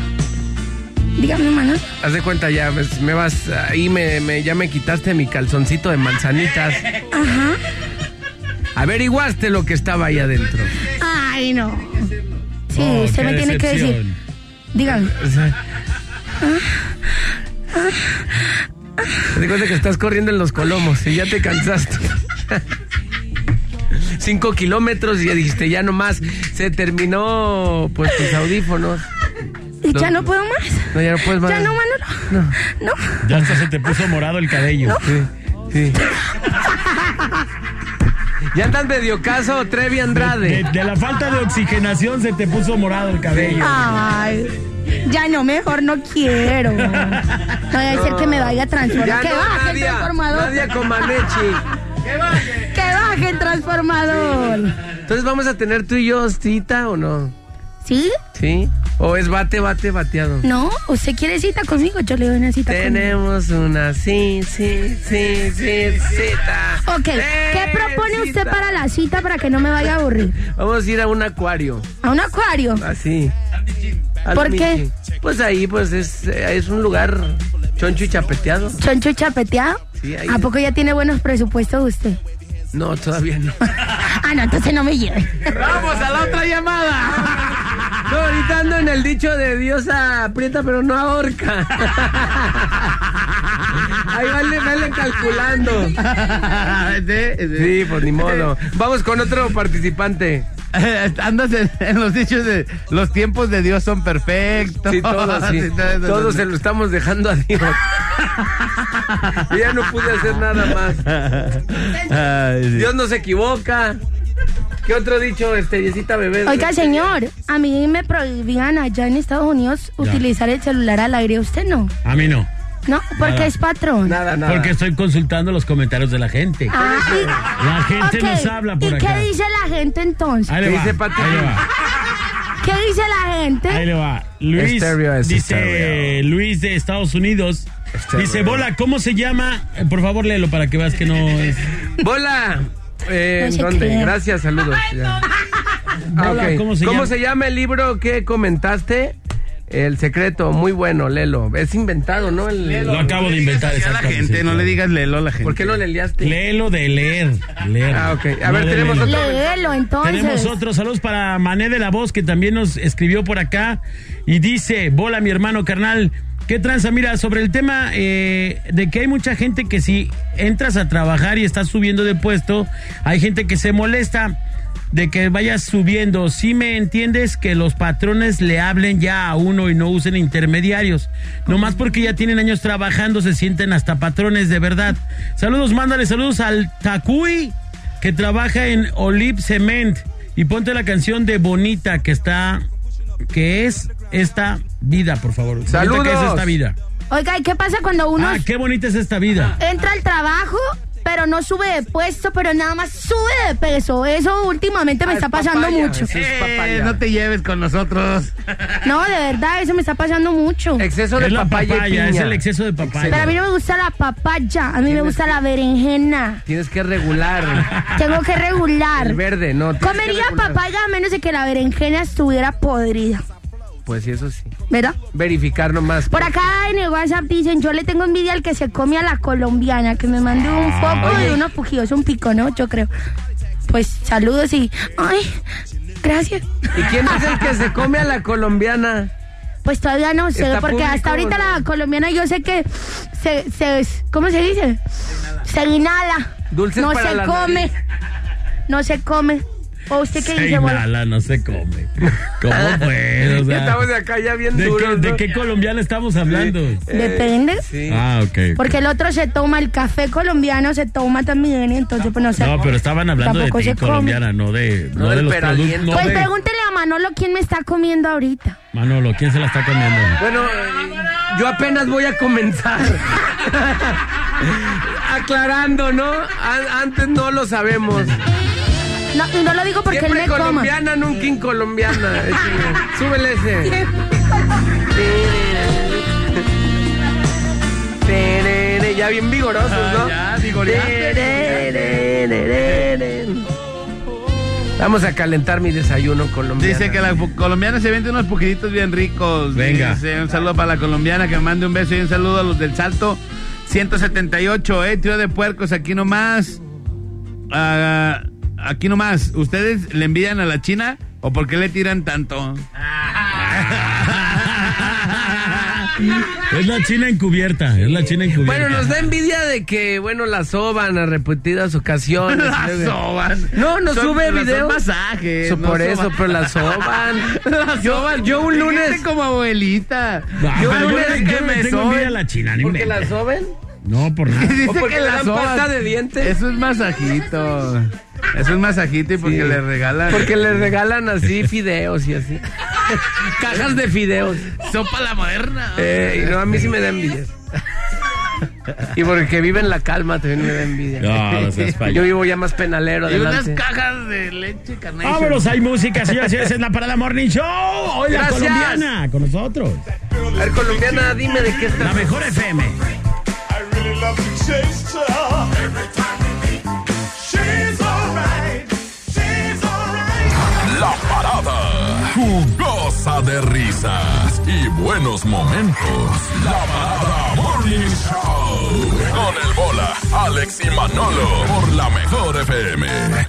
S6: Dígame, Manolo.
S2: Haz de cuenta ya, pues, me vas, ahí me, me- ya me quitaste mi calzoncito de manzanitas.
S6: Ajá.
S2: Averiguaste lo que estaba ahí adentro.
S6: Ay, no. Sí,
S3: Oh,
S6: usted me tiene que decir. Dígame.
S2: De cuenta que estás corriendo en los colomos y ya te cansaste. Cinco kilómetros y ya dijiste, ya nomás se terminó pues tus audífonos.
S6: ¿Y ya
S2: No.
S6: no puedo más?
S2: No, ya no puedes más.
S6: Ya no, Manolo. No.
S3: Ya hasta se te puso morado el cabello.
S2: Sí, sí. Ya andas medio caso, Trevi
S3: De,
S2: Andrade.
S3: de la falta de oxigenación se te puso morado el cabello.
S6: Ay. Ya no, mejor no quiero. No vaya a ser que me vaya a transformar.
S2: Ya
S6: que
S2: no,
S6: baje el transformador.
S2: Nadia Comaneci.
S6: Que baje el transformador.
S2: Entonces vamos a tener tú y yo cita o no?
S6: ¿Sí?
S2: ¿Sí? ¿O es bate, bate, bateado?
S6: No, usted quiere cita conmigo, yo le doy una cita conmigo.
S2: Tenemos una sí, sí, sí, sí, cita.
S6: Ok, ¿qué
S2: ¡Eh,
S6: propone usted para la cita para que no me vaya a aburrir?
S2: Vamos a ir a un acuario,
S6: ¿A un acuario?
S2: así. Al
S6: ¿Por qué?
S2: Pues ahí, pues es, es un lugar choncho y chapeteado.
S6: ¿Choncho chapeteado?
S2: Sí, ahí.
S6: ¿A poco ya tiene buenos presupuestos usted?
S2: No, todavía no. [LAUGHS]
S6: Ah, no, entonces no me lleve.
S2: ¡Vamos a la otra llamada! No, ahorita ando en el dicho de Dios aprieta pero no ahorca. Ahí vale, vale calculando. Sí, pues ni modo. Vamos con otro participante.
S4: Andas en, en los dichos de los tiempos de Dios son perfectos.
S2: Sí, todos, sí. [LAUGHS] Todos se lo estamos dejando a Dios. Yo ya no pude hacer nada más. Dios no se equivoca. ¿Qué otro dicho, este, bebé?
S6: Oiga, señor, a mí me prohibían allá en Estados Unidos utilizar el celular al aire, ¿usted no?
S3: A mí no.
S6: No, porque
S3: Nada.
S6: es patrón.
S2: Nada, nada.
S3: Porque estoy consultando los comentarios de la gente.
S6: Ah, y-
S3: La gente nos habla por
S6: ¿Y
S3: acá.
S6: qué dice la gente entonces?
S3: Ahí le
S2: ¿Qué
S3: va.
S2: dice Pati?
S3: Ahí le va.
S6: ¿Qué dice la
S3: Ahí
S6: gente?
S3: le va. Luis
S2: Estéreo es
S3: dice
S2: estéreo.
S3: Luis de Estados Unidos.
S2: Estéreo.
S3: Dice, Bola, ¿cómo se llama? Eh, por favor, léelo para que veas que no es.
S2: ¡Bola! Eh,
S6: No se
S2: ¿Dónde? Gracias, saludos. Ya. Ah,
S3: Bola,
S2: ok.
S3: ¿cómo se llama?
S2: el libro que comentaste? El secreto, muy bueno, Lelo. Es inventado, ¿no? El,
S3: Lo acabo de inventar.
S4: A la
S3: exactamente,
S4: gente,
S3: sí,
S4: no le digas lelo a la gente.
S2: ¿Por qué no le liaste?
S3: Léelo de leer. leer.
S2: Ah, ok. A
S3: No
S2: ver, tenemos otro-
S6: Léelo entonces.
S3: Tenemos otros saludos para Mané de la Voz, que también nos escribió por acá. Y dice, bola mi hermano carnal, ¿qué tranza? Mira, sobre el tema eh, de que hay mucha gente que si entras a trabajar y estás subiendo de puesto, hay gente que se molesta de que vayas subiendo. Si me entiendes que los patrones le hablen ya a uno y no usen intermediarios. Nomás porque ya tienen años trabajando, se sienten hasta patrones de verdad. Saludos, mándale saludos al Tacuy que trabaja en Olive Cement y ponte la canción de Bonita que está que es esta vida, por favor.
S2: Saludos.
S3: que es esta vida.
S6: Oiga, ¿y qué pasa cuando uno
S3: Ah, qué bonita es esta vida.
S6: entra al trabajo, pero no sube de puesto, pero nada más sube de peso? Eso últimamente me
S2: Ah,
S6: está
S2: es
S6: pasando
S2: papaya,
S6: mucho.
S4: Eh,
S2: papaya.
S4: no te lleves con nosotros.
S6: No, de verdad, eso me está pasando mucho.
S2: Exceso de
S3: Es la
S2: papaya, y
S3: papaya, es el exceso de
S6: Pero a
S3: papaya.
S6: mí no me gusta la papaya, a mí me gusta la berenjena.
S2: Tienes que regular.
S6: Tengo que regular.
S2: El verde, no.
S6: Comería papaya a menos de que la berenjena estuviera podrida.
S2: Pues, eso sí.
S6: ¿Verdad?
S2: Verificar nomás.
S6: Por acá en el WhatsApp dicen, yo le tengo envidia al que se come a la colombiana, que me mandó un foco
S2: Oye.
S6: y unos pujidos, un pico, ¿no? Yo creo. Pues saludos y... Ay, gracias.
S2: ¿Y quién es el que se come a la colombiana?
S6: Pues todavía no sé,
S2: ¿Está
S6: porque
S2: público
S6: hasta ahorita
S2: no?
S6: la colombiana yo sé que se, se ¿cómo se dice? Se inhala.
S2: Dulces
S6: no
S2: para
S6: se
S2: la
S6: come.
S2: nariz.
S6: No se come. ¿O usted qué
S3: Se
S6: dice,
S3: inhala, no se come. ¿Cómo pues? O sea,
S2: estamos de acá ya bien
S3: ¿de, qué,
S2: duros.
S3: de
S2: ¿no?
S3: qué colombiana estamos hablando?
S6: Depende.
S2: Sí.
S3: Ah, ok.
S6: Porque el otro se toma, el café colombiano se toma también, y entonces pues no sé.
S3: No, pero estaban hablando de ti,
S6: se
S3: colombiana, no de, no
S2: No
S3: de los
S2: peraliento.
S3: productos. No
S6: Pues
S3: de...
S6: pregúntele a Manolo quién me está comiendo ahorita.
S3: Manolo, ¿quién se la está comiendo?
S2: Bueno, eh, yo apenas voy a comenzar. [LAUGHS] Aclarando, ¿no? A- antes no lo sabemos.
S6: No, y no lo digo porque
S2: Siempre
S6: él me coma.
S2: colombiana, nunca incolombiana. [LAUGHS] Échale. Súbele ese. Ya bien vigorosos, ¿no?
S4: Ah, ya.
S2: Vamos a calentar mi desayuno colombiano.
S4: Dice que la colombiana se vende unos poquititos bien ricos.
S3: Venga.
S4: Dice, un saludo para la colombiana que me mande un beso y un saludo a los del Salto 178, eh, trío de puercos, aquí nomás. Ah, aquí nomás. ¿Ustedes le envidian a la China o por qué le tiran tanto?
S3: Es la china encubierta, es la china encubierta.
S2: Bueno, nos da envidia de que, bueno, la soban a repetidas ocasiones.
S4: La soban.
S2: No, no
S4: Son-
S2: sube
S4: las
S2: video.
S4: son masajes,
S2: So,
S4: no
S2: por eso, pero la soban. [LAUGHS]
S4: La
S2: yo,
S4: soban.
S2: yo un
S4: Dijiste
S2: lunes.
S4: como abuelita.
S3: No,
S2: yo
S3: yo,
S2: lunes que
S3: yo le
S2: me
S3: tengo
S2: soben.
S3: envidia a la china, ni
S2: ¿Porque
S3: me-
S2: la soben?
S3: No, por nada. [LAUGHS]
S4: Dice
S2: ¿O porque
S4: que
S2: le
S4: la
S2: dan
S4: soban.
S2: pasta de dientes?
S4: Eso es masajito. [LAUGHS] Es masajito y porque
S2: Sí.
S4: le regalan.
S2: Porque le regalan así fideos y así. [LAUGHS] Cajas de fideos.
S4: sopa la moderna.
S2: Eh, y no, a mí sí me da envidia. Y porque vive en la calma también me da envidia.
S3: No, no seas payaso.
S2: Yo vivo ya más penalero
S4: y unas cajas de leche carnation.
S3: Vámonos, hay música, señores señores, en la Parada Morning Show. Hoy la
S2: Gracias.
S3: colombiana con nosotros.
S2: A ver, colombiana, dime de qué
S3: La
S2: estás.
S3: mejor FM.
S9: I really love
S1: Jugosa de risas y buenos momentos. La parada Morning Show. Con el bola, Alex y Manolo. Por la mejor FM.